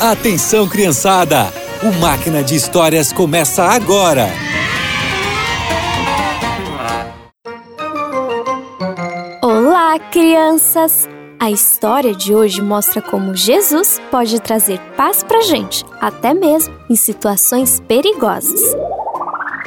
Atenção, criançada! O Máquina de Histórias começa agora! Olá, crianças! A história de hoje mostra como Jesus pode trazer paz pra gente, até mesmo em situações perigosas.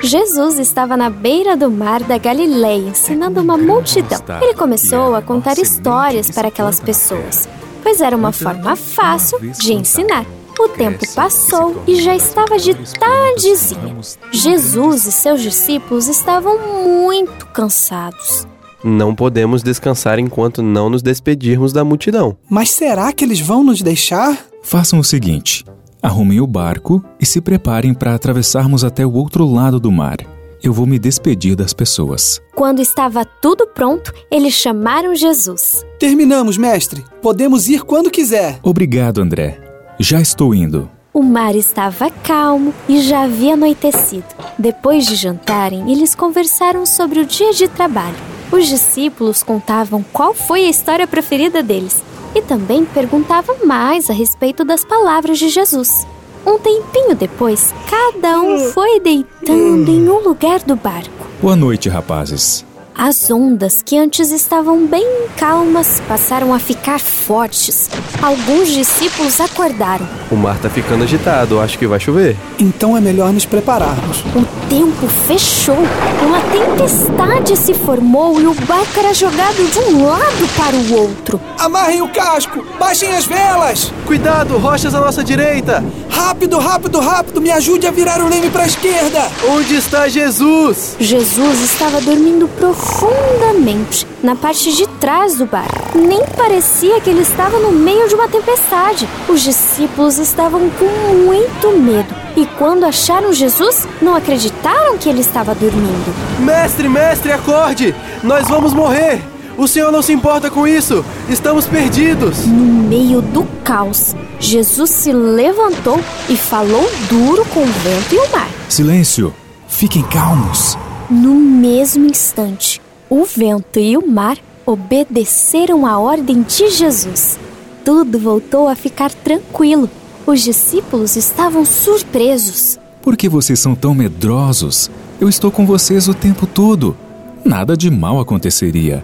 Jesus estava na beira do mar da Galileia ensinando uma multidão. Ele começou a contar histórias para aquelas pessoas, pois era uma forma fácil de ensinar. O tempo passou e já estava de tardezinha. Jesus e seus discípulos estavam muito cansados. Não podemos descansar enquanto não nos despedirmos da multidão. Mas será que eles vão nos deixar? Façam o seguinte: arrumem o barco e se preparem para atravessarmos até o outro lado do mar. Eu vou me despedir das pessoas. Quando estava tudo pronto, eles chamaram Jesus. Terminamos, mestre. Podemos ir quando quiser. Obrigado, André. Já estou indo. O mar estava calmo e já havia anoitecido. Depois de jantarem, eles conversaram sobre o dia de trabalho. Os discípulos contavam qual foi a história preferida deles e também perguntavam mais a respeito das palavras de Jesus. Um tempinho depois, cada um foi deitando em um lugar do barco. Boa noite, rapazes. As ondas, que antes estavam bem calmas, passaram a ficar fortes. Alguns discípulos acordaram. O mar tá ficando agitado, acho que vai chover. Então é melhor nos prepararmos. O tempo fechou, uma tempestade se formou e o barco era jogado de um lado para o outro. Amarrem o casco! Baixem as velas! Cuidado, rochas à nossa direita! Rápido, rápido, rápido! Me ajude a virar o leme para a esquerda! Onde está Jesus? Jesus estava dormindo profundamente na parte de trás do barco. Nem parecia que ele estava no meio de uma tempestade. Os discípulos estavam com muito medo e quando acharam Jesus, não acreditaram que ele estava dormindo. Mestre, mestre, acorde! Nós vamos morrer! O senhor não se importa com isso! Estamos perdidos! No meio do caos, Jesus se levantou e falou duro com o vento e o mar. Silêncio! Fiquem calmos! No mesmo instante, o vento e o mar obedeceram à ordem de Jesus. Tudo voltou a ficar tranquilo. Os discípulos estavam surpresos. Por que vocês são tão medrosos? Eu estou com vocês o tempo todo. Nada de mal aconteceria.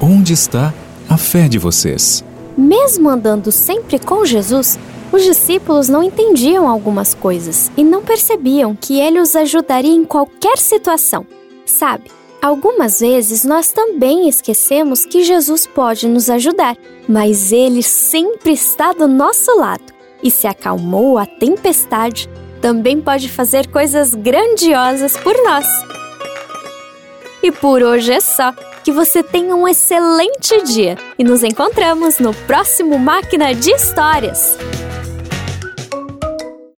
Onde está a fé de vocês? Mesmo andando sempre com Jesus, os discípulos não entendiam algumas coisas e não percebiam que ele os ajudaria em qualquer situação. Sabe, algumas vezes nós também esquecemos que Jesus pode nos ajudar, mas ele sempre está do nosso lado e se acalmou a tempestade, também pode fazer coisas grandiosas por nós. E por hoje é só. Que você tenha um excelente dia e nos encontramos no próximo Máquina de Histórias.